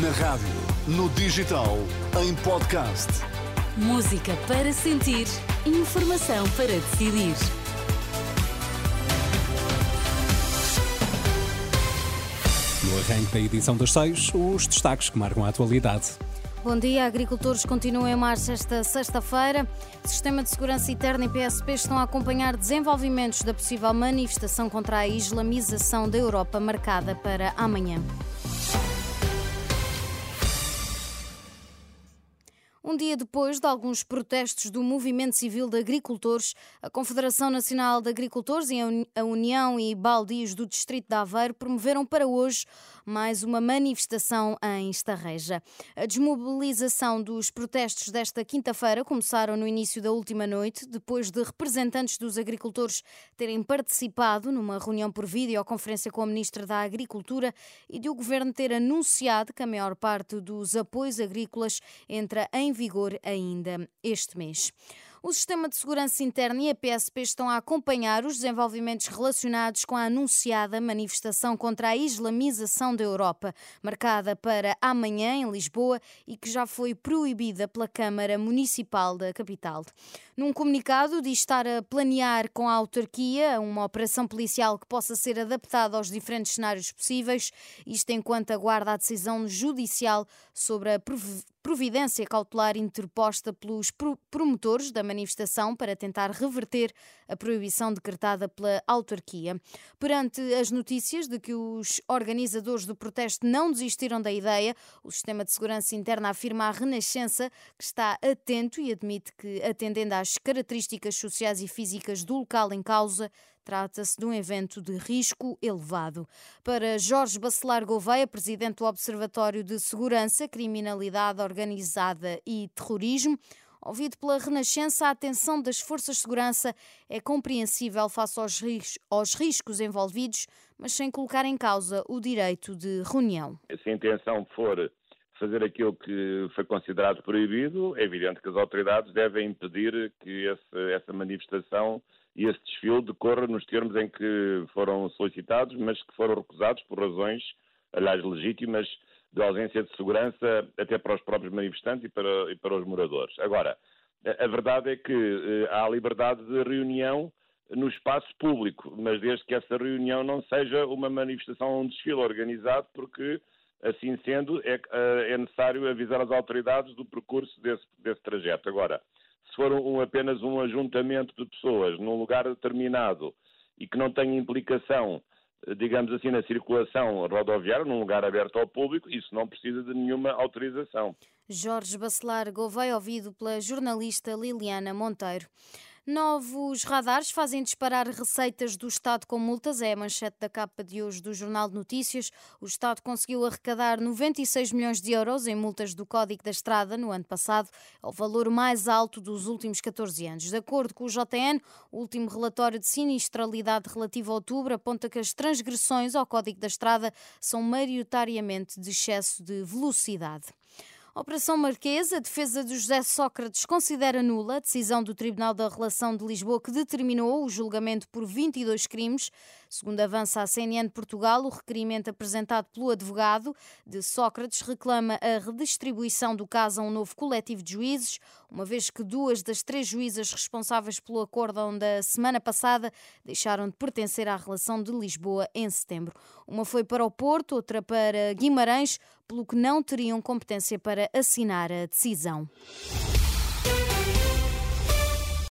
Na rádio, no digital, em podcast. Música para sentir, informação para decidir. No arranque da edição das seis, os destaques que marcam a atualidade. Bom dia, agricultores continuam em marcha esta sexta-feira. Sistema de Segurança Interna e PSP estão a acompanhar desenvolvimentos da possível manifestação contra a islamização da Europa marcada para amanhã. Um dia depois de alguns protestos do Movimento Civil de Agricultores, a Confederação Nacional de Agricultores e a União e Baldios do Distrito de Aveiro promoveram para hoje mais uma manifestação em Estarreja. A desmobilização dos protestos desta quinta-feira começaram no início da última noite, depois de representantes dos agricultores terem participado numa reunião por videoconferência com a Ministra da Agricultura e de o Governo ter anunciado que a maior parte dos apoios agrícolas entra em vigor ainda este mês. O Sistema de Segurança Interna e a PSP estão a acompanhar os desenvolvimentos relacionados com a anunciada manifestação contra a islamização da Europa, marcada para amanhã em Lisboa e que já foi proibida pela Câmara Municipal da capital. Num comunicado, diz estar a planear com a autarquia uma operação policial que possa ser adaptada aos diferentes cenários possíveis, isto enquanto aguarda a decisão judicial sobre a providência cautelar interposta pelos promotores da manifestação para tentar reverter a proibição decretada pela autarquia. Perante as notícias de que os organizadores do protesto não desistiram da ideia, o Sistema de Segurança Interna afirma à Renascença que está atento e admite que, atendendo às características sociais e físicas do local em causa, Trata-se de um evento de risco elevado. Para Jorge Bacelar Gouveia, presidente do Observatório de Segurança, Criminalidade Organizada e Terrorismo, Ouvido pela Renascença, a atenção das forças de segurança é compreensível face aos, ris aos riscos envolvidos, mas sem colocar em causa o direito de reunião. Se a intenção for fazer aquilo que foi considerado proibido, é evidente que as autoridades devem impedir que esse, essa manifestação e esse desfile decorra nos termos em que foram solicitados, mas que foram recusados por razões, aliás, legítimas de ausência de segurança até para os próprios manifestantes e para, e para os moradores. Agora, a, verdade é que eh, há liberdade de reunião no espaço público, mas desde que essa reunião não seja uma manifestação ou um desfile organizado, porque, assim sendo, é, eh, é necessário avisar as autoridades do percurso desse, desse trajeto. Agora, se for um, apenas um ajuntamento de pessoas num lugar determinado e que não tem implicação digamos assim, na circulação rodoviária, num lugar aberto ao público, isso não precisa de nenhuma autorização. Jorge Bacelar Gouveia, ouvido pela jornalista Liliana Monteiro. Novos radares fazem disparar receitas do Estado com multas. É a manchete da capa de hoje do Jornal de Notícias. O Estado conseguiu arrecadar 96 milhões de euros em multas do Código da Estrada no ano passado. O valor mais alto dos últimos 14 anos. De acordo com o JN, o último relatório de sinistralidade relativo a outubro aponta que as transgressões ao Código da Estrada são maioritariamente de excesso de velocidade. Operação Marquesa, a defesa de José Sócrates considera nula a decisão do Tribunal da Relação de Lisboa que determinou o julgamento por 22 crimes. Segundo avança a CNN Portugal, o requerimento apresentado pelo advogado de Sócrates reclama a redistribuição do caso a um novo coletivo de juízes, uma vez que duas das três juízas responsáveis pelo acórdão da semana passada deixaram de pertencer à relação de Lisboa em setembro. Uma foi para o Porto, outra para Guimarães, pelo que não teriam competência para assinar a decisão.